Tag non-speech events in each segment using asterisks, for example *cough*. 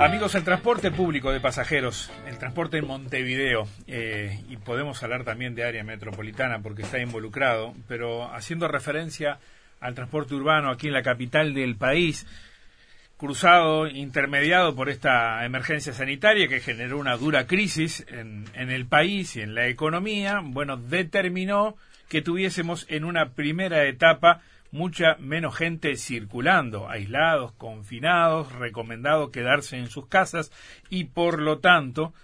Amigos, el transporte público de pasajeros, el transporte en Montevideo, eh, y podemos hablar también de área metropolitana porque está involucrado, pero haciendo referencia al transporte urbano aquí en la capital del país, cruzado, intermediado por esta emergencia sanitaria que generó una dura crisis en, en el país y en la economía, bueno, determinó que tuviésemos en una primera etapa mucha menos gente circulando, aislados, confinados, recomendado quedarse en sus casas y por lo tanto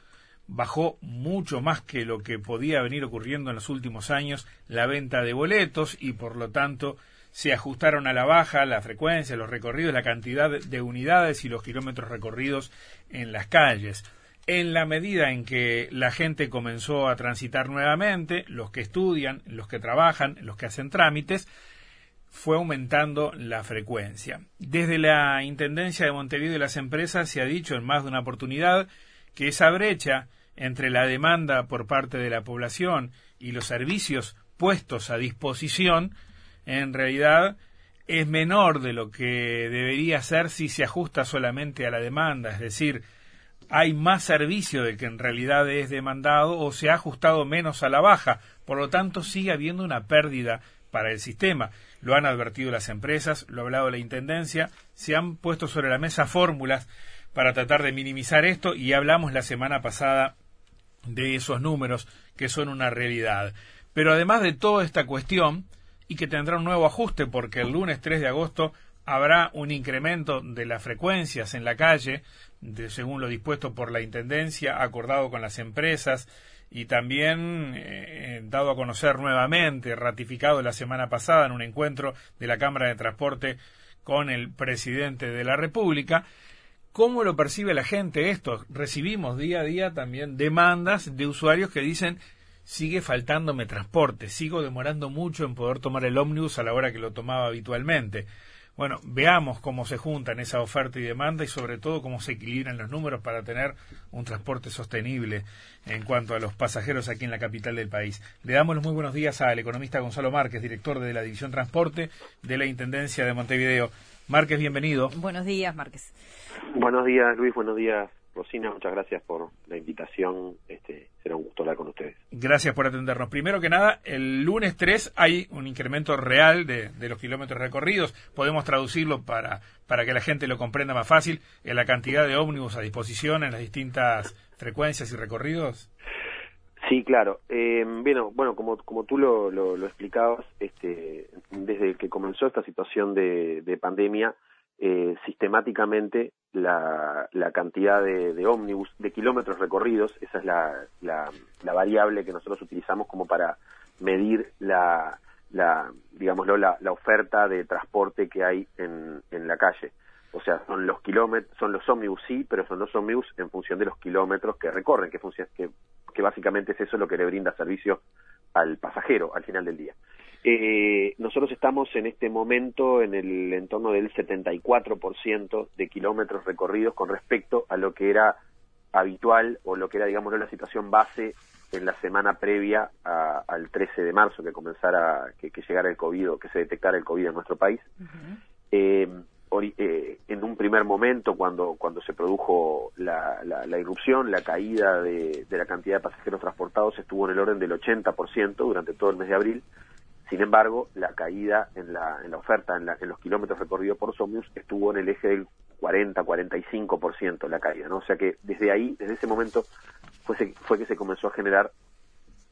bajó mucho más que lo que podía venir ocurriendo en los últimos años la venta de boletos y por lo tanto se ajustaron a la baja la frecuencia, los recorridos, la cantidad de unidades y los kilómetros recorridos en las calles. En la medida en que la gente comenzó a transitar nuevamente, los que estudian, los que trabajan, los que hacen trámites, fue aumentando la frecuencia. Desde la Intendencia de Montevideo y las empresas se ha dicho en más de una oportunidad que esa brecha entre la demanda por parte de la población y los servicios puestos a disposición en realidad es menor de lo que debería ser si se ajusta solamente a la demanda, es decir, hay más servicio de que en realidad es demandado o se ha ajustado menos a la baja, por lo tanto sigue habiendo una pérdida para el sistema. Lo han advertido las empresas, lo ha hablado la Intendencia, se han puesto sobre la mesa fórmulas para tratar de minimizar esto y hablamos la semana pasada de esos números que son una realidad. Pero además de toda esta cuestión, y que tendrá un nuevo ajuste porque el lunes 3 de agosto habrá un incremento de las frecuencias en la calle, según lo dispuesto por la Intendencia, acordado con las empresas, y también eh, dado a conocer nuevamente, ratificado la semana pasada en un encuentro de la Cámara de Transporte con el presidente de la República. ¿Cómo lo percibe la gente esto? Recibimos día a día también demandas de usuarios que dicen sigue faltándome transporte, sigo demorando mucho en poder tomar el ómnibus a la hora que lo tomaba habitualmente. Bueno, veamos cómo se juntan esa oferta y demanda y sobre todo cómo se equilibran los números para tener un transporte sostenible en cuanto a los pasajeros aquí en la capital del país. Le damos los muy buenos días al economista Gonzalo Márquez, director de la División Transporte de la Intendencia de Montevideo. Márquez, bienvenido. Buenos días, Márquez. Buenos días, Luis. Buenos días, Rosina, muchas gracias por la invitación. Este, será un gusto hablar con ustedes. Gracias por atendernos. Primero que nada, el lunes 3 hay un incremento real de, los kilómetros recorridos. Podemos traducirlo para, para que la gente lo comprenda más fácil en la cantidad de ómnibus a disposición en las distintas frecuencias y recorridos. Sí, claro. Eh, bueno, bueno, como, como tú lo, lo, explicabas, este, desde que comenzó esta situación de, de pandemia, eh, sistemáticamente la, la cantidad de, de, ómnibus, de kilómetros recorridos, esa es la, variable que nosotros utilizamos como para medir la, la digámoslo, la, oferta de transporte que hay en, en la calle. O sea, son los kilómetros, son los ómnibus sí, pero son los ómnibus en función de los kilómetros que recorren, que, que, que básicamente es eso lo que le brinda servicio al pasajero al final del día. Eh, nosotros estamos en este momento en el entorno del 74% de kilómetros recorridos con respecto a lo que era habitual o lo que era, digamos, la situación base en la semana previa al 13 de marzo que comenzara, que, llegara el COVID o que se detectara el COVID en nuestro país. eh, eh, en un primer momento, cuando, cuando se produjo la, la, irrupción, la caída de, de, la cantidad de pasajeros transportados estuvo en el orden del 80% durante todo el mes de abril sin embargo, la caída en la, en la oferta, en, los kilómetros recorridos por Somius, estuvo en el eje del 40-45% la caída, ¿no? O sea que desde ahí, desde ese momento, fue, fue que se comenzó a generar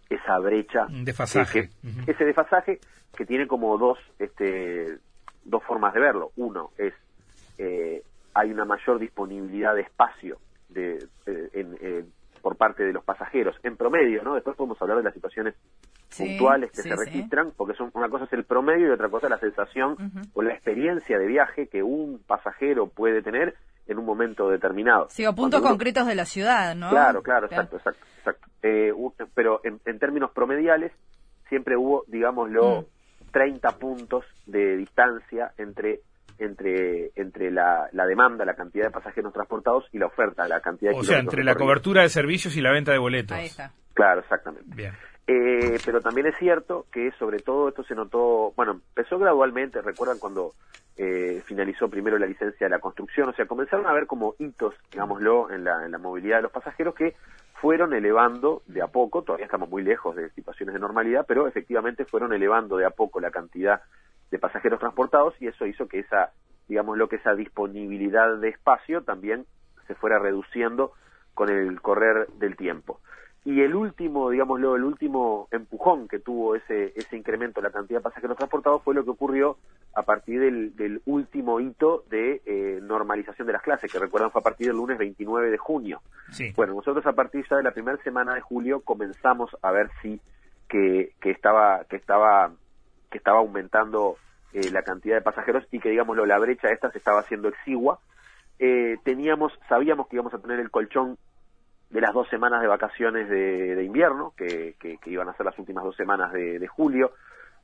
esa brecha. Desfasaje. Ese desfasaje que tiene como dos, este, dos formas de verlo. Uno es, eh, hay una mayor disponibilidad de espacio de, eh, en, eh, por parte de los pasajeros, en promedio, ¿no? Después podemos hablar de las situaciones puntuales que se registran, porque son, una cosa es el promedio y otra cosa es la sensación o la experiencia de viaje que un pasajero puede tener en un momento determinado. Sí, o puntos concretos de la ciudad, ¿no? Claro, claro, exacto, exacto. exacto. Eh, pero en, términos promediales siempre hubo, digámoslo, 30 mm. puntos de distancia entre entre entre la, la, demanda, la cantidad de pasajeros transportados y la oferta, la cantidad de O sea, entre la cobertura de servicios y la venta de boletos. Claro, exactamente. Bien. Eh, pero también es cierto que sobre todo esto se notó, bueno, empezó gradualmente, recuerdan cuando eh, finalizó primero la licencia de la construcción, o sea, comenzaron a ver como hitos, digámoslo, en la, en la movilidad de los pasajeros que fueron elevando de a poco, todavía estamos muy lejos de situaciones de normalidad, pero efectivamente fueron elevando de a poco la cantidad de pasajeros transportados y eso hizo que esa, digámoslo, que esa disponibilidad de espacio también se fuera reduciendo con el correr del tiempo. Y el último, digámoslo, el último empujón que tuvo ese, ese incremento de la cantidad de pasajeros transportados fue lo que ocurrió a partir del, del último hito de eh, normalización de las clases, que recuerdan fue a partir del lunes 29 de junio. Sí. Bueno, nosotros a partir ya de la primera semana de julio comenzamos a ver si que, que estaba que estaba que estaba aumentando eh, la cantidad de pasajeros y que digámoslo la brecha esta se estaba haciendo exigua. Eh, teníamos sabíamos que íbamos a tener el colchón de las dos semanas de vacaciones de, invierno, que, iban a ser las últimas dos semanas de, de, julio.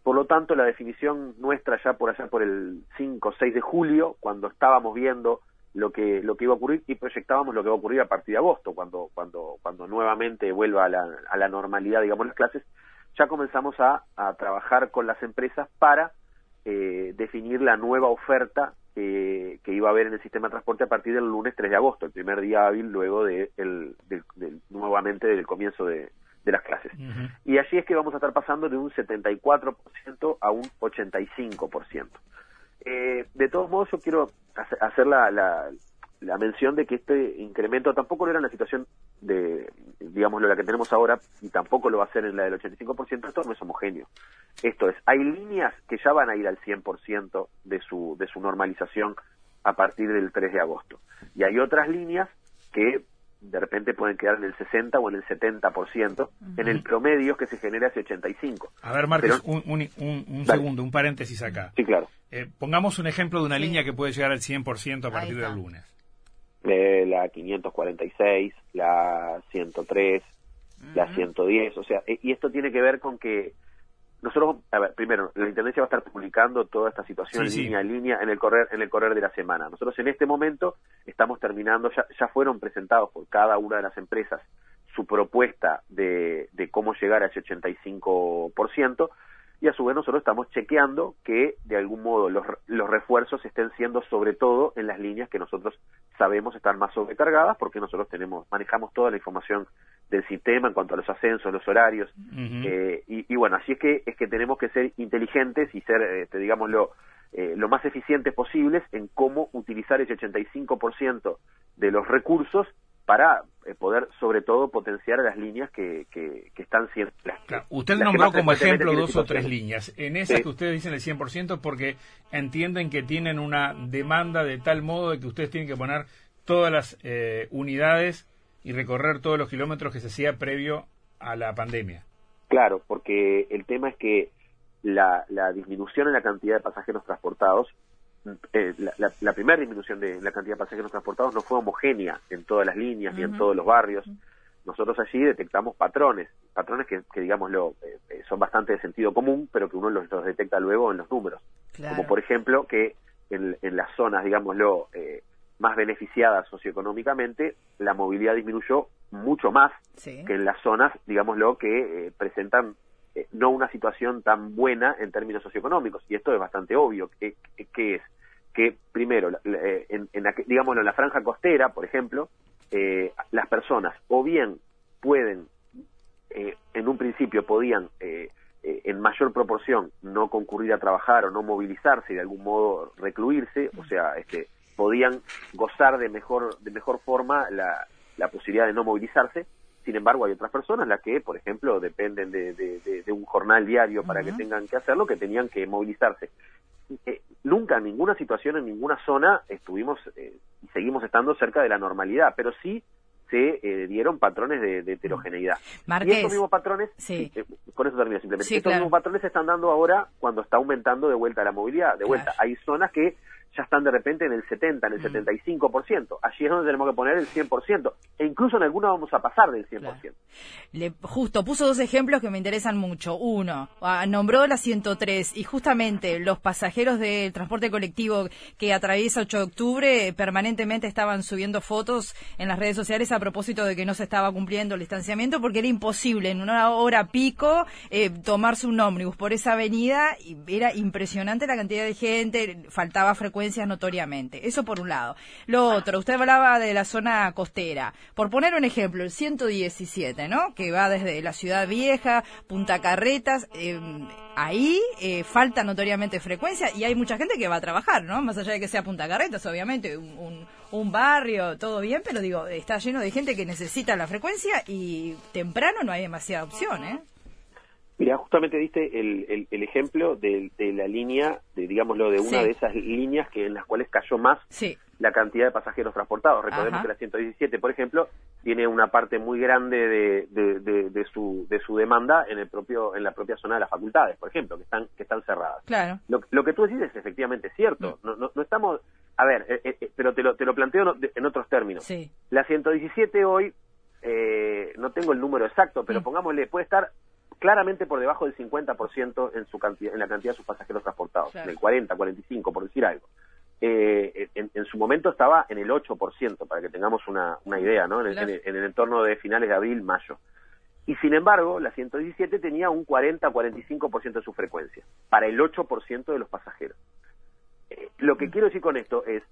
Por lo tanto, la definición nuestra ya por allá por el 5 o 6 de julio, cuando estábamos viendo lo que, lo que iba a ocurrir y proyectábamos lo que va a ocurrir a partir de agosto, cuando, cuando, cuando nuevamente vuelva a la, a la normalidad, digamos, las clases, ya comenzamos a, a trabajar con las empresas para eh, definir la nueva oferta eh, que iba a haber en el sistema de transporte a partir del lunes 3 de agosto, el primer día hábil luego de, el, de, de nuevamente del comienzo de, de las clases. Uh -huh. Y allí es que vamos a estar pasando de un 74% a un 85%. Eh, de todos modos, yo quiero hacer la, la, la, mención de que este incremento tampoco lo era en la situación de, digamos, la que tenemos ahora, y tampoco lo va a ser en la del 85%, esto no es homogéneo. Esto es, hay líneas que ya van a ir al 100% de su, de su normalización a partir del 3 de agosto. Y hay otras líneas que de repente pueden quedar en el 60 o en el 70%, uh -huh. en el promedio que se genera ese 85. A ver, Marcos, un, un, un, un segundo, un paréntesis acá. Sí, claro. Eh, pongamos un ejemplo de una sí. línea que puede llegar al 100% a partir del lunes. Eh, la 546, la 103, uh -huh. la 110, o sea, y esto tiene que ver con que nosotros, a ver, primero, la Intendencia va a estar publicando toda esta situación sí, línea sí. a línea en el correr en el correr de la semana. Nosotros en este momento estamos terminando, ya, ya fueron presentados por cada una de las empresas su propuesta de, de cómo llegar a ese 85%, y a su vez nosotros estamos chequeando que de algún modo los, los refuerzos estén siendo sobre todo en las líneas que nosotros sabemos están más sobrecargadas porque nosotros tenemos manejamos toda la información del sistema en cuanto a los ascensos, los horarios uh -huh. eh, y, y, bueno así es que es que tenemos que ser inteligentes y ser este, digámoslo eh, lo más eficientes posibles en cómo utilizar ese 85% de los recursos para eh, poder, sobre todo, potenciar las líneas que, que, que están siendo... Las, claro, usted las nombró como ejemplo dos o tres líneas. En esas sí. que ustedes dicen el 100% porque entienden que tienen una demanda de tal modo de que ustedes tienen que poner todas las eh, unidades y recorrer todos los kilómetros que se hacía previo a la pandemia. Claro, porque el tema es que la, la disminución en la cantidad de pasajeros transportados eh, la, la, la, primera disminución de la cantidad de pasajeros transportados no fue homogénea en todas las líneas uh -huh. ni en todos los barrios. Nosotros allí detectamos patrones, patrones que, que digámoslo, eh, son bastante de sentido común, pero que uno los, los detecta luego en los números. Claro. Como por ejemplo que en, en las zonas, digámoslo, eh, más beneficiadas socioeconómicamente, la movilidad disminuyó mucho más sí. que en las zonas, digámoslo, que eh, presentan eh, no una situación tan buena en términos socioeconómicos. Y esto es bastante obvio. ¿Qué, qué es? Que primero, eh, en, en la, digámoslo, en la franja costera, por ejemplo, eh, las personas o bien pueden, eh, en un principio podían en mayor proporción no concurrir a trabajar o no movilizarse y de algún modo recluirse, o sea, este, podían gozar de mejor, de mejor forma la, la posibilidad de no movilizarse, sin embargo, hay otras personas las que, por ejemplo, dependen de, de, de, de un jornal diario para uh -huh. que tengan que hacerlo, que tenían que movilizarse. Eh, nunca en ninguna situación, en ninguna zona, estuvimos eh, y seguimos estando cerca de la normalidad, pero sí se eh, dieron patrones de, de heterogeneidad. Marqués, y estos mismos patrones, sí. eh, con eso termino simplemente, sí, estos claro. mismos patrones se están dando ahora cuando está aumentando de vuelta la movilidad. De vuelta, claro. hay zonas que ya están de repente en el 70, en el 75%. Allí es donde tenemos que poner el 100%. E incluso en algunos vamos a pasar del 100%. Le, justo, puso dos ejemplos que me interesan mucho. Uno, ah, nombró la 103 y justamente los pasajeros del transporte colectivo que atraviesa 8 de octubre permanentemente estaban subiendo fotos en las redes sociales a propósito de que no se estaba cumpliendo el distanciamiento porque era imposible en una hora pico eh, tomarse un ómnibus por esa avenida y era impresionante la cantidad de gente, faltaba frecuencia notoriamente. Eso por un lado. Lo otro, usted hablaba de la zona costera. Por poner un ejemplo, el 117, ¿no? Que va desde la ciudad vieja, Punta Carretas, eh, ahí eh, falta notoriamente frecuencia y hay mucha gente que va a trabajar, ¿no? Más allá de que sea Punta Carretas, obviamente, un, un barrio, todo bien, pero digo, está lleno de gente que necesita la frecuencia y temprano no hay demasiada opción, ¿eh? Mira, justamente diste el, el, ejemplo de, la línea, de, digámoslo, de una de esas líneas que en las cuales cayó más la cantidad de pasajeros transportados. Recordemos que la 117, por ejemplo, tiene una parte muy grande de, de, su, de su demanda en el propio en la propia zona de las facultades, por ejemplo, que están que están cerradas. Claro. Lo, lo que tú decís es efectivamente cierto. Mm. No, no, no estamos, a ver, eh, eh, eh, pero te lo, te lo planteo en otros términos. Sí. La 117 hoy, no tengo el número exacto, pero mm. pongámosle, puede estar claramente por debajo del 50% en, su cantidad, en la cantidad de sus pasajeros transportados, en el 40, 45, por decir algo. Eh, en, su momento estaba en el 8%, para que tengamos una, una idea, ¿no? En el, en, el, entorno de finales de abril, mayo. Y sin embargo, la 117 tenía un 40-45% de su frecuencia, para el 8% de los pasajeros. Eh, lo que mm. quiero decir con esto es,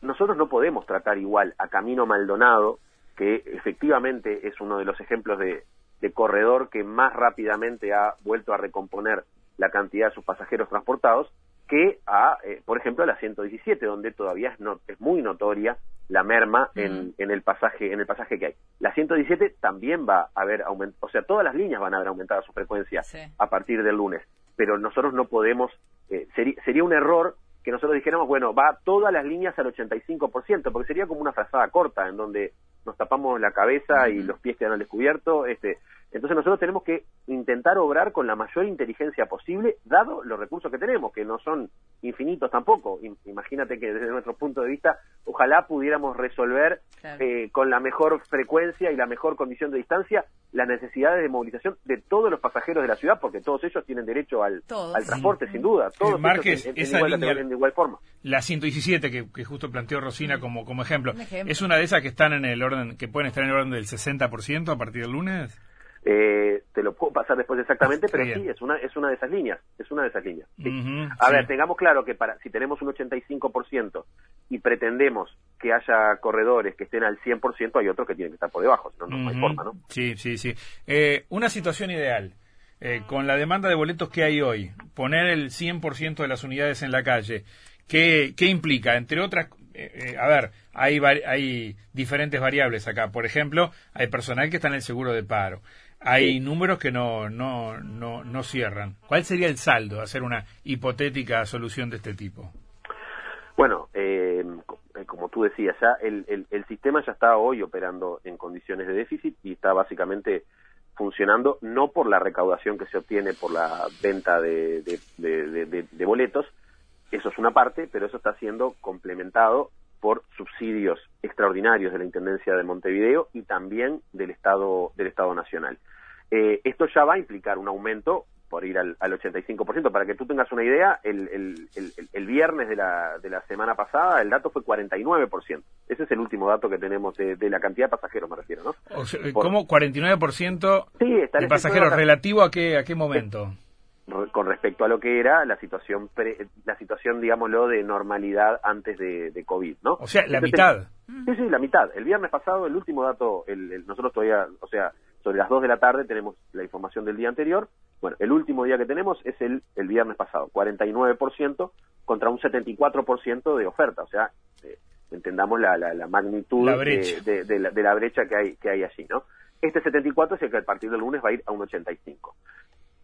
nosotros no podemos tratar igual a Camino Maldonado, que efectivamente es uno de los ejemplos de, de corredor que más rápidamente ha vuelto a recomponer la cantidad de sus pasajeros transportados que a, eh, por ejemplo, a la 117, donde todavía es, no, es muy notoria la merma en, en, el pasaje en el pasaje que hay. La 117 también va a haber aumentado, o sea, todas las líneas van a haber aumentado su frecuencia a partir del lunes, pero nosotros no podemos, eh, sería un error que nosotros dijéramos, bueno, va todas las líneas al 85%, porque sería como una frazada corta en donde nos tapamos la cabeza y los pies quedan al descubierto. Este, entonces nosotros tenemos que intentar obrar con la mayor inteligencia posible, dado los recursos que tenemos, que no son infinitos tampoco. Imagínate que desde nuestro punto de vista, ojalá pudiéramos resolver eh, con la mejor frecuencia y la mejor condición de distancia las necesidades de movilización de todos los pasajeros de la ciudad, porque todos ellos tienen derecho al, al transporte, sin duda. Todos Márquez, en, esa igual, línea, de igual forma. La 117, que, que justo planteó Rosina como, como ejemplo, ¿es una de esas que están en el orden, que pueden estar en el orden del 60% a partir del lunes? Eh, te lo puedo pasar después exactamente, pero sí, es una, es una de esas líneas, es una de esas líneas. a ver, tengamos claro que para, si tenemos un 85% y pretendemos que haya corredores que estén al 100%, hay otros que tienen que estar por debajo, si no, no hay forma, ¿no? Sí, sí, sí. Eh, una situación ideal, eh, con la demanda de boletos que hay hoy, poner el 100% de las unidades en la calle, ¿qué, qué implica? Entre otras, a ver, hay, hay diferentes variables acá. Por ejemplo, hay personal que está en el seguro de paro hay números que no, no, no, no cierran. ¿Cuál sería el saldo hacer una hipotética solución de este tipo? Bueno, eh, como tú decías, ya el, el, el, sistema ya está hoy operando en condiciones de déficit y está básicamente funcionando no por la recaudación que se obtiene por la venta de, de, de, de boletos, eso es una parte, pero eso está siendo complementado por subsidios extraordinarios de la Intendencia de Montevideo y también del Estado, del Estado Nacional. Eh, esto ya va a implicar un aumento por ir al, al 85%. Para que tú tengas una idea, el, el, el, viernes de la, de la semana pasada el dato fue 49%. Ese es el último dato que tenemos de, la cantidad de pasajeros, me refiero, ¿no? ¿Cómo 49% sí, de pasajeros relativo a qué, a qué momento? Con respecto a lo que era la situación, la situación, digámoslo, de normalidad antes de, de COVID, ¿no? O sea, la mitad. sí, sí, la mitad. El viernes pasado, el último dato, el, nosotros todavía, o sea, sobre las 2 de la tarde tenemos la información del día anterior. Bueno, el último día que tenemos es el, el viernes pasado, 49% contra un 74% de oferta. O sea, eh, entendamos la, la, magnitud de, de, la, de, la, brecha que hay, que hay allí, ¿no? Este 74 es el que a partir del lunes va a ir a un 85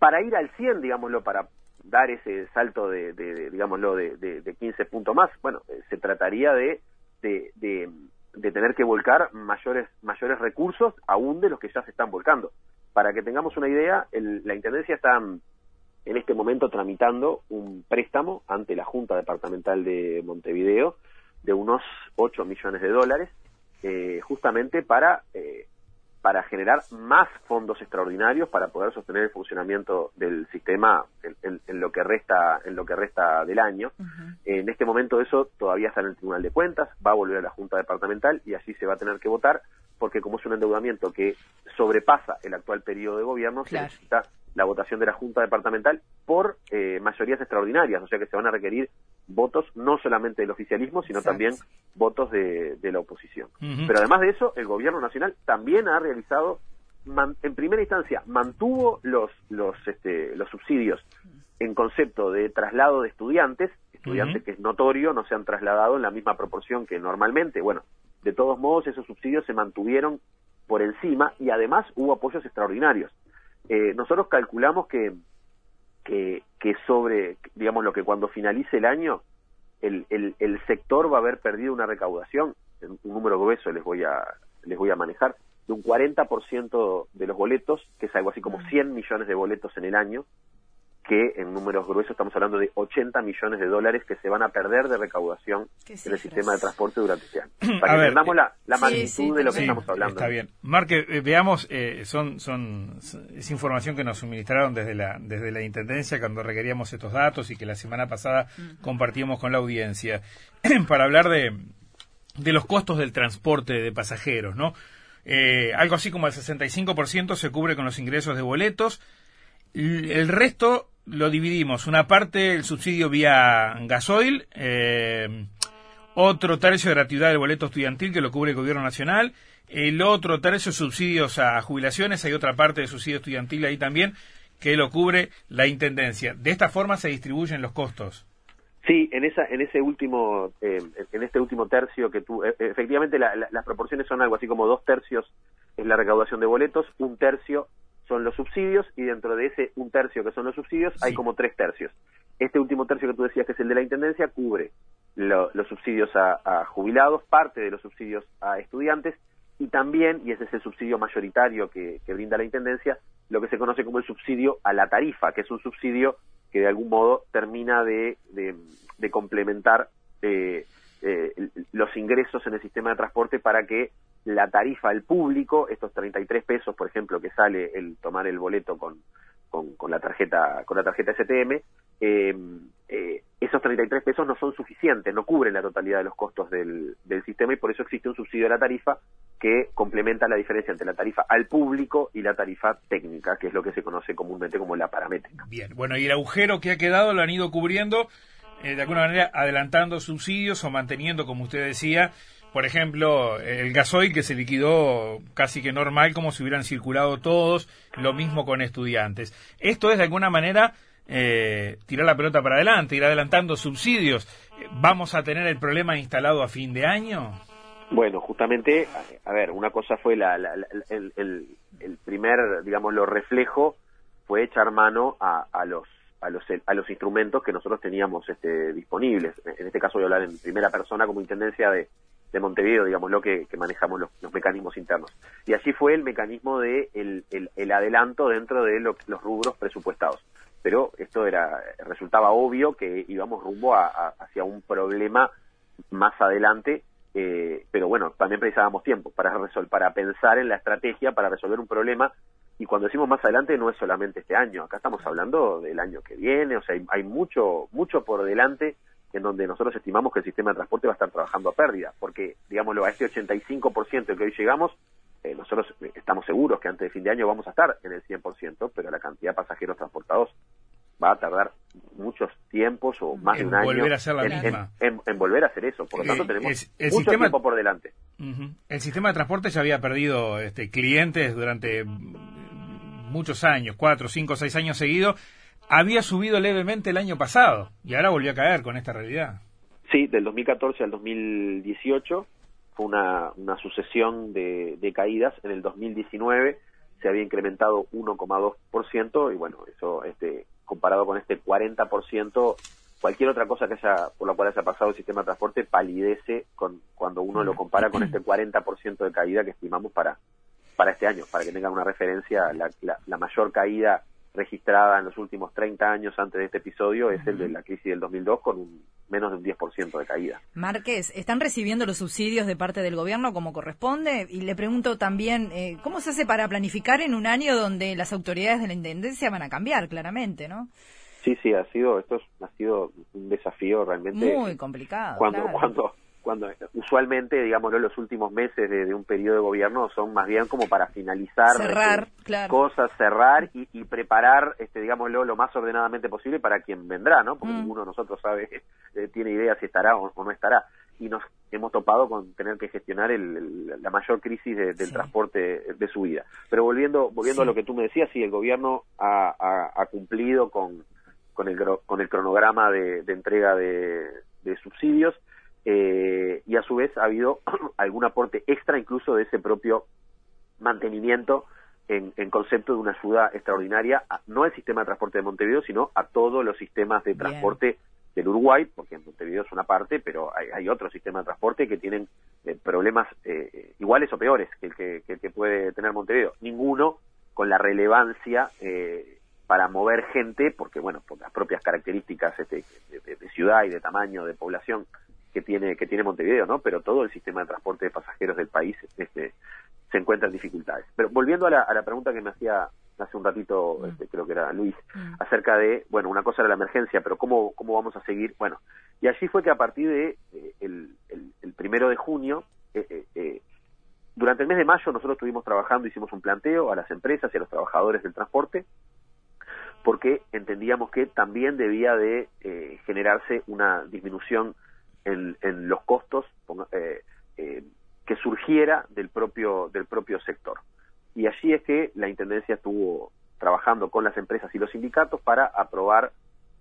para ir al 100, digámoslo, para dar ese salto de, digámoslo, de, de, 15 puntos más, bueno, eh, se trataría de, de, de, tener que volcar mayores, mayores recursos aún de los que ya se están volcando. Para que tengamos una idea, la Intendencia está en este momento tramitando un préstamo ante la Junta Departamental de Montevideo de unos 8 millones de dólares, eh, justamente para eh, para generar más fondos extraordinarios para poder sostener el funcionamiento del sistema en, lo que resta en lo que resta del año. En este momento eso todavía está en el Tribunal de Cuentas, va a volver a la Junta Departamental y así se va a tener que votar porque como es un endeudamiento que sobrepasa el actual periodo de gobierno, se necesita la votación de la Junta Departamental por eh, mayorías extraordinarias, o sea que se van a requerir votos no solamente del oficialismo, sino también votos de, la oposición. Pero además de eso, el gobierno nacional también ha realizado, en primera instancia, mantuvo los, los, este, los subsidios en concepto de traslado de estudiantes, estudiantes que es notorio, no se han trasladado en la misma proporción que normalmente. Bueno, de todos modos, esos subsidios se mantuvieron por encima y además hubo apoyos extraordinarios. Eh, nosotros calculamos que, que, sobre, digamos, lo que cuando finalice el año, el, el, sector va a haber perdido una recaudación, un número grueso les voy a, les voy a manejar, de un 40% de los boletos, que es algo así como 100 millones de boletos en el año, que en números gruesos estamos hablando de 80 millones de dólares que se van a perder de recaudación en el sistema de transporte durante este año. *clears throat* Para que entendamos la, magnitud de lo que estamos hablando. Está bien. Marque, eh, veamos, eh, son, son, es información que nos suministraron desde la, desde la Intendencia cuando requeríamos estos datos y que la semana pasada compartimos con la audiencia *clears throat* para hablar de, de los costos del transporte de pasajeros, ¿no? Eh, algo así como el 65% se cubre con los ingresos de boletos, el resto lo dividimos. Una parte el subsidio vía gasoil, eh, otro tercio de gratuidad del boleto estudiantil que lo cubre el gobierno nacional, el otro tercio subsidios a jubilaciones, hay otra parte de subsidio estudiantil ahí también que lo cubre la intendencia. De esta forma se distribuyen los costos. Sí, en esa, en ese último, eh, en este último tercio que tú, eh, efectivamente las proporciones son algo así como dos tercios es la recaudación de boletos, un tercio son los subsidios y dentro de ese un tercio que son los subsidios hay como tres tercios. Este último tercio que tú decías que es el de la Intendencia cubre los subsidios a, jubilados, parte de los subsidios a estudiantes y también, y ese es el subsidio mayoritario que, brinda la Intendencia, lo que se conoce como el subsidio a la tarifa, que es un subsidio que de algún modo termina de, de, complementar eh, eh, los ingresos en el sistema de transporte para que la tarifa al público, estos 33 pesos, por ejemplo, que sale el tomar el boleto con, con, la tarjeta con la tarjeta STM, eh, eh, esos 33 pesos no son suficientes, no cubren la totalidad de los costos del, del sistema y por eso existe un subsidio a la tarifa que complementa la diferencia entre la tarifa al público y la tarifa técnica, que es lo que se conoce comúnmente como la paramétrica. Bien, bueno, y el agujero que ha quedado lo han ido cubriendo eh, de alguna manera adelantando subsidios o manteniendo, como usted decía, por ejemplo, el gasoil que se liquidó casi que normal, como si hubieran circulado todos, lo mismo con estudiantes. Esto es de alguna manera eh, tirar la pelota para adelante, ir adelantando subsidios. ¿Vamos a tener el problema instalado a fin de año? Bueno, justamente, a ver, una cosa fue la, el, el, primer, digamos, lo reflejo fue echar mano a los a los, a los instrumentos que nosotros teníamos este, disponibles. En este caso voy a hablar en primera persona como intendencia de, de Montevideo, digamos, lo que, manejamos los, mecanismos internos. Y así fue el mecanismo de el, el, adelanto dentro de los rubros presupuestados. Pero esto era resultaba obvio que íbamos rumbo a, hacia un problema más adelante, eh, pero bueno, también precisábamos tiempo para resolver, para pensar en la estrategia para resolver un problema. Y cuando decimos más adelante no es solamente este año, acá estamos hablando del año que viene, o sea, hay, hay mucho mucho por delante en donde nosotros estimamos que el sistema de transporte va a estar trabajando a pérdida, porque, digámoslo, a este 85% que hoy llegamos, eh, nosotros estamos seguros que antes de fin de año vamos a estar en el 100%, pero la cantidad de pasajeros transportados va a tardar muchos tiempos o más de un año volver a hacer la en, misma. En, volver a hacer eso. Por lo tanto, tenemos mucho tiempo por delante. El sistema de transporte ya había perdido este, clientes durante muchos años, cuatro, cinco, seis años seguidos había subido levemente el año pasado y ahora volvió a caer con esta realidad. Sí, del 2014 al 2018 fue una, una sucesión de, caídas. En el 2019 se había incrementado 1,2% y bueno, eso este, comparado con este 40%, cualquier otra cosa que haya, por la cual haya pasado el sistema de transporte palidece con, cuando uno lo compara con este 40% de caída que estimamos para, para este año, para que tengan una referencia, la, la mayor caída registrada en los últimos 30 años antes de este episodio es el de la crisis del 2002 con un menos de un 10% de caída. Márquez, ¿están recibiendo los subsidios de parte del gobierno como corresponde? Y le pregunto también, eh, ¿cómo se hace para planificar en un año donde las autoridades de la Intendencia van a cambiar, claramente, no? Sí, sí, ha sido, esto ha sido un desafío realmente. Muy complicado. Cuando, cuando cuando usualmente, digamos, los últimos meses de, un periodo de gobierno son más bien como para finalizar cerrar, este, cosas, cerrar y, preparar, este, digámoslo, lo más ordenadamente posible para quien vendrá, ¿no? Porque mm. ninguno de nosotros sabe, *laughs* eh, tiene idea si estará o, no estará. Y nos hemos topado con tener que gestionar el, la mayor crisis del transporte de su vida. Pero volviendo, volviendo a lo que tú me decías, sí, el gobierno ha, ha, cumplido con, con, el, con el cronograma de, de entrega de, de subsidios eh, y a su vez ha habido *clears throat* algún aporte extra incluso de ese propio mantenimiento en, concepto de una ayuda extraordinaria, no al sistema de transporte de Montevideo, sino a todos los sistemas de transporte del Uruguay, porque en Montevideo es una parte, pero hay, hay otros sistemas de transporte que tienen eh, problemas eh, iguales o peores que el que, que, que, puede tener Montevideo. Ninguno con la relevancia para mover gente, porque bueno, por las propias características este, de, ciudad y de tamaño de población que tiene que tiene Montevideo, ¿no? Pero todo el sistema de transporte de pasajeros del país este, se encuentra en dificultades. Pero volviendo a la, a la pregunta que me hacía hace un ratito, mm. este, creo que era Luis, mm. acerca de, bueno, una cosa era la emergencia, pero cómo cómo vamos a seguir, bueno, y allí fue que a partir de eh, el, el, primero de junio eh, eh, durante el mes de mayo nosotros estuvimos trabajando, hicimos un planteo a las empresas y a los trabajadores del transporte, porque entendíamos que también debía de generarse una disminución en, los costos eh, eh, que surgiera del propio, del propio sector. Y allí es que la Intendencia estuvo trabajando con las empresas y los sindicatos para aprobar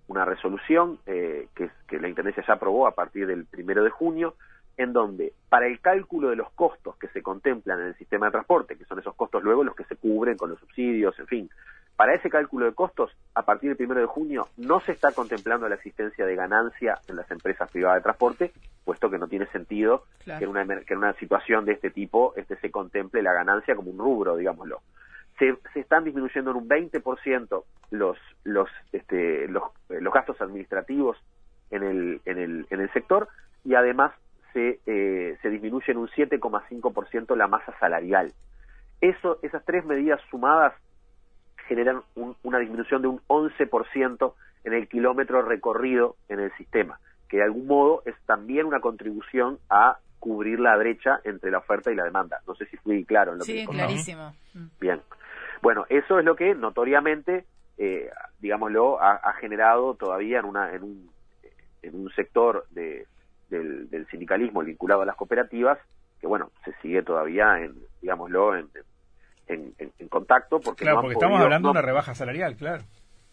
una resolución eh, que, que la Intendencia ya aprobó a partir del primero de junio, en donde para el cálculo de los costos que se contemplan en el sistema de transporte, que son esos costos luego los que se cubren con los subsidios, en fin, para ese cálculo de costos, a partir del primero de junio, no se está contemplando la existencia de ganancia en las empresas privadas de transporte, puesto que no tiene sentido que, en una, que en una situación de este tipo este, se contemple la ganancia como un rubro, digámoslo. Se, se están disminuyendo en un 20% los, los, este, los, eh, los gastos administrativos en el, en el, en el sector y además se, eh, se disminuye en un 7,5% la masa salarial. Eso, esas tres medidas sumadas generan una disminución de un 11% en el kilómetro recorrido en el sistema, que de algún modo es también una contribución a cubrir la brecha entre la oferta y la demanda. No sé si fui claro en lo sí, que Sí, clarísimo. Bien. Bueno, eso es lo que notoriamente, eh, digámoslo, ha, generado todavía en, una, en, un, en un sector de, del, del, sindicalismo vinculado a las cooperativas, que bueno, se sigue todavía en, digámoslo, en, en, contacto. Porque claro, porque estamos hablando de una rebaja salarial, claro.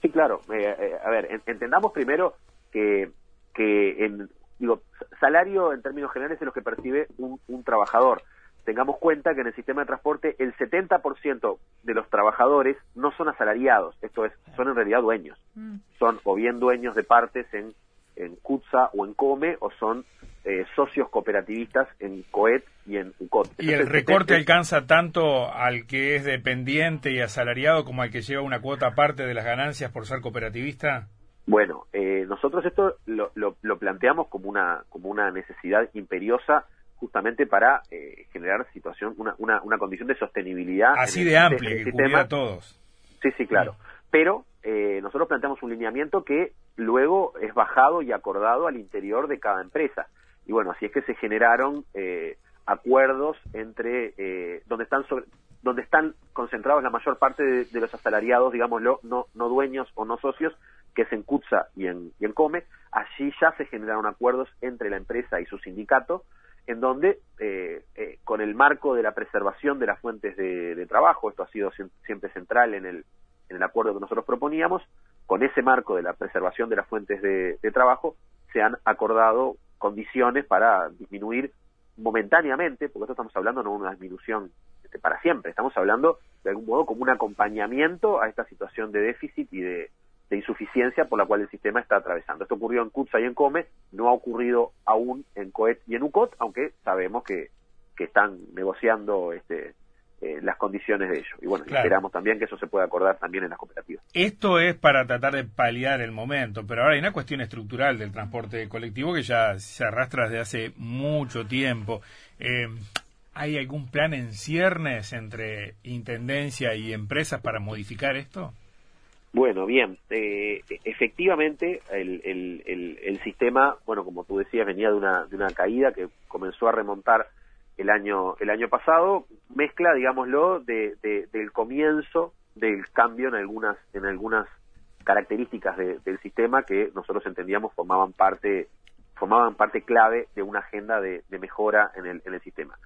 Sí, claro. Eh, eh, a ver, entendamos primero que, que en, digo, salario en términos generales es lo que percibe un, un trabajador. Tengamos cuenta que en el sistema de transporte el 70% de los trabajadores no son asalariados, esto es, son en realidad dueños. Mm. Son o bien dueños de partes en, en CUTSA o en COME o son eh, socios cooperativistas en COET y en UCOT. ¿Y el recorte alcanza tanto al que es dependiente y asalariado como al que lleva una cuota aparte de las ganancias por ser cooperativista? Bueno, eh, nosotros esto lo, lo, planteamos como una, como una necesidad imperiosa justamente para eh, generar situación, una, una, una, condición de sostenibilidad. Así de amplia, que cubriera a todos. Sí, sí, claro. Pero nosotros planteamos un lineamiento que luego es bajado y acordado al interior de cada empresa. Y bueno, así es que se generaron eh, acuerdos entre eh, donde están donde están concentrados la mayor parte de, los asalariados, digámoslo, no, no dueños o no socios, que es en CUTSA y en, y en COME, allí ya se generaron acuerdos entre la empresa y su sindicato, en donde, eh, con el marco de la preservación de las fuentes de, trabajo, esto ha sido siempre central en el, en el acuerdo que nosotros proponíamos, con ese marco de la preservación de las fuentes de trabajo, se han acordado condiciones para disminuir momentáneamente, porque esto estamos hablando no de una disminución este, para siempre, estamos hablando de algún modo como un acompañamiento a esta situación de déficit y de, insuficiencia por la cual el sistema está atravesando. Esto ocurrió en CUTSA y en COME, no ha ocurrido aún en COET y en UCOT, aunque sabemos que, que están negociando este, eh, las condiciones de ello. Y bueno, esperamos también que eso se pueda acordar también en las cooperativas. Esto es para tratar de paliar el momento, pero ahora hay una cuestión estructural del transporte colectivo que ya se arrastra desde hace mucho tiempo. Eh, ¿Hay algún plan en ciernes entre Intendencia y empresas para modificar esto? Bueno, bien, eh, efectivamente el, el, el, sistema, bueno, como tú decías, venía de una, de una caída que comenzó a remontar el año, el año pasado, mezcla, digámoslo, de, del comienzo del cambio en algunas, en algunas características del sistema que nosotros entendíamos formaban parte, formaban parte clave de una agenda de, mejora en el, en el sistema.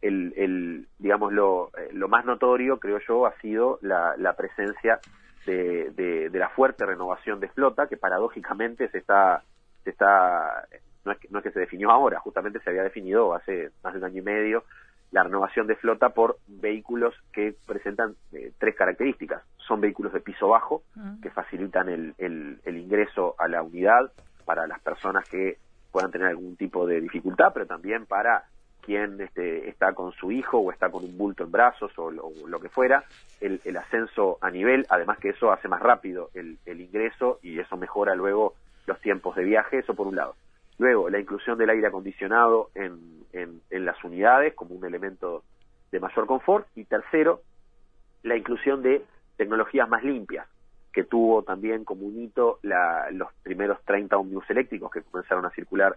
El, el digamos, lo, eh, lo más notorio, creo yo, ha sido la, la presencia de, de, la fuerte renovación de flota que paradójicamente se está, se está no es, que, no es que se definió ahora, justamente se había definido hace más de un año y medio la renovación de flota por vehículos que presentan eh, tres características. Son vehículos de piso bajo, que facilitan el, el, el, ingreso a la unidad para las personas que puedan tener algún tipo de dificultad, pero también para quien este, está con su hijo o está con un bulto en brazos o lo, que fuera, el, el, ascenso a nivel, además que eso hace más rápido el, el ingreso y eso mejora luego los tiempos de viaje, eso por un lado. Luego, la inclusión del aire acondicionado en, en, las unidades como un elemento de mayor confort. Y tercero, la inclusión de tecnologías más limpias, que tuvo también como un hito la, los primeros 30 ómnibus eléctricos que comenzaron a circular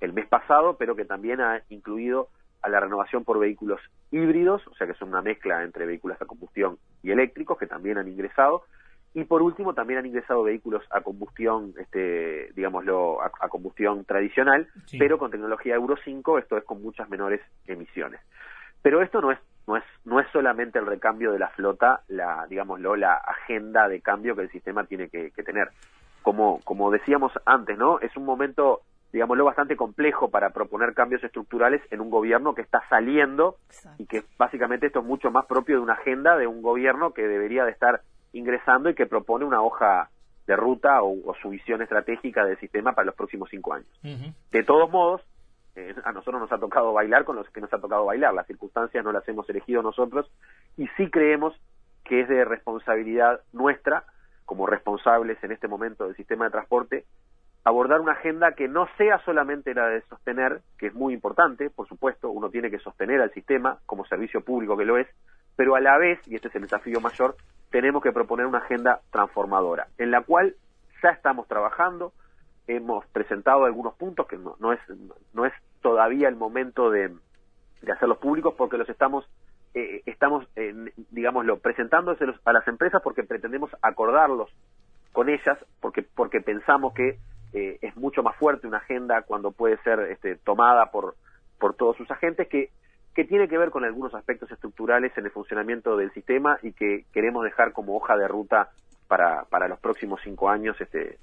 el mes pasado, pero que también ha incluido a la renovación por vehículos híbridos, o sea que son una mezcla entre vehículos a combustión y eléctricos, que también han ingresado. Y por último, también han ingresado vehículos a combustión, este, digámoslo, a, combustión tradicional, pero con tecnología Euro 5, esto es con muchas menores emisiones. Pero esto no es, no es, no es solamente el recambio de la flota, la, digámoslo, la agenda de cambio que el sistema tiene que, que tener. Como, como decíamos antes, ¿no? Es un momento digámoslo, bastante complejo para proponer cambios estructurales en un gobierno que está saliendo y que básicamente esto es mucho más propio de una agenda de un gobierno que debería de estar ingresando y que propone una hoja de ruta o, su visión estratégica del sistema para los próximos cinco años. De todos modos, eh, a nosotros nos ha tocado bailar con los que nos ha tocado bailar, las circunstancias no las hemos elegido nosotros y sí creemos que es de responsabilidad nuestra, como responsables en este momento del sistema de transporte, abordar una agenda que no sea solamente la de sostener, que es muy importante, por supuesto, uno tiene que sostener al sistema como servicio público que lo es, pero a la vez, y este es el desafío mayor, tenemos que proponer una agenda transformadora, en la cual ya estamos trabajando, hemos presentado algunos puntos que no, no es, no es todavía el momento de, de hacerlos públicos porque los estamos eh, estamos, eh, digámoslo, presentándoselos a las empresas porque pretendemos acordarlos con ellas, porque, porque pensamos que eh, es mucho más fuerte una agenda cuando puede ser este, tomada por, por todos sus agentes, que, que tiene que ver con algunos aspectos estructurales en el funcionamiento del sistema y que queremos dejar como hoja de ruta para, para los próximos cinco años este,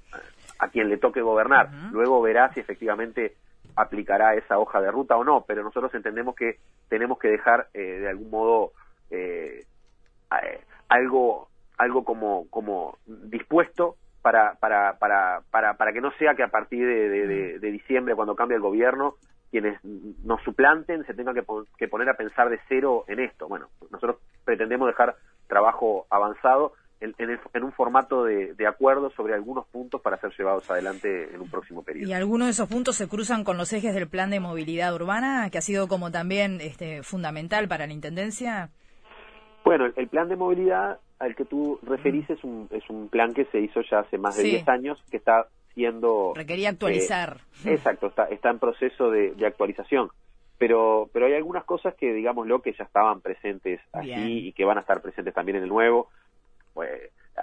a quien le toque gobernar. Luego verá si efectivamente aplicará esa hoja de ruta o no, pero nosotros entendemos que tenemos que dejar eh, de algún modo eh, algo algo como como dispuesto para, para, para, para, para que no sea que a partir de, de, diciembre, cuando cambie el gobierno, quienes nos suplanten se tengan que, que, poner a pensar de cero en esto. Bueno, nosotros pretendemos dejar trabajo avanzado en, en, un formato de, de acuerdo sobre algunos puntos para ser llevados adelante en un próximo periodo. ¿Y algunos de esos puntos se cruzan con los ejes del plan de movilidad urbana, que ha sido como también este, fundamental para la Intendencia? Bueno, el plan de movilidad al que tú referís es un, es un plan que se hizo ya hace más de 10 años, que está siendo... Requería actualizar. Eh, exacto, está, está en proceso de, actualización. Pero, pero hay algunas cosas que, digámoslo, que ya estaban presentes allí y que van a estar presentes también en el nuevo. Pues,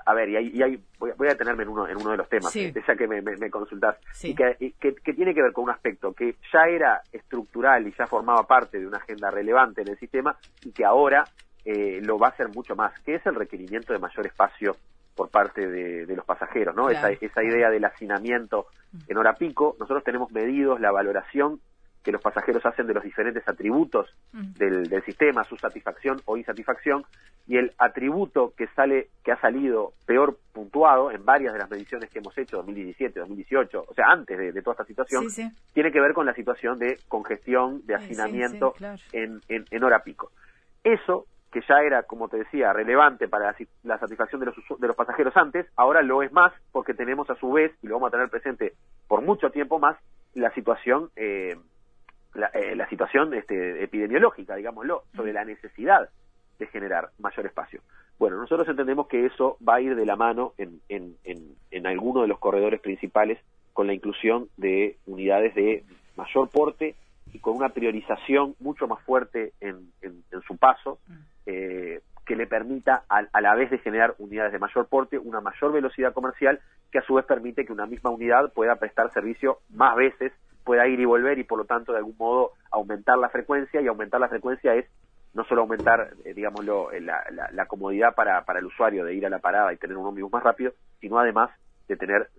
a ver, y, hay, y hay, voy, a detenerme en uno, en uno de los temas, sí. ya que me, me, consultás, y, que, que, que, tiene que ver con un aspecto que ya era estructural y ya formaba parte de una agenda relevante en el sistema y que ahora eh, lo va a hacer mucho más, que es el requerimiento de mayor espacio por parte de, los pasajeros, ¿no? Esa, esa idea del hacinamiento en hora pico, nosotros tenemos medidos la valoración que los pasajeros hacen de los diferentes atributos del, del, sistema, su satisfacción o insatisfacción, y el atributo que sale, que ha salido peor puntuado en varias de las mediciones que hemos hecho, 2017, 2018, o sea, antes de, toda esta situación, tiene que ver con la situación de congestión, de hacinamiento en, en, en hora pico. Eso que ya era, como te decía, relevante para la satisfacción de los, de los pasajeros antes, ahora lo es más porque tenemos a su vez, y lo vamos a tener presente por mucho tiempo más, la situación, eh, la, eh, la, situación este, epidemiológica, digámoslo, sobre la necesidad de generar mayor espacio. Bueno, nosotros entendemos que eso va a ir de la mano en, en, en, en alguno de los corredores principales con la inclusión de unidades de mayor porte y con una priorización mucho más fuerte en, su paso, mm. Eh, que le permita a, la vez de generar unidades de mayor porte, una mayor velocidad comercial, que a su vez permite que una misma unidad pueda prestar servicio más veces, pueda ir y volver y por lo tanto de algún modo aumentar la frecuencia y aumentar la frecuencia es no solo aumentar, eh, digámoslo, eh, la, comodidad para, para el usuario de ir a la parada y tener un ómnibus más rápido, sino además de tener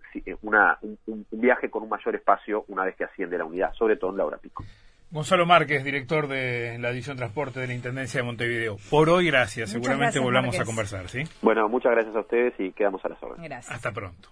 una, un, viaje con un mayor espacio una vez que asciende la unidad, sobre todo en la hora pico. Gonzalo Márquez, director de la División Transporte de la Intendencia de Montevideo. Por hoy, gracias. Seguramente volvamos a conversar, ¿sí? Bueno, muchas gracias a ustedes y quedamos a las órdenes. Gracias. Hasta pronto.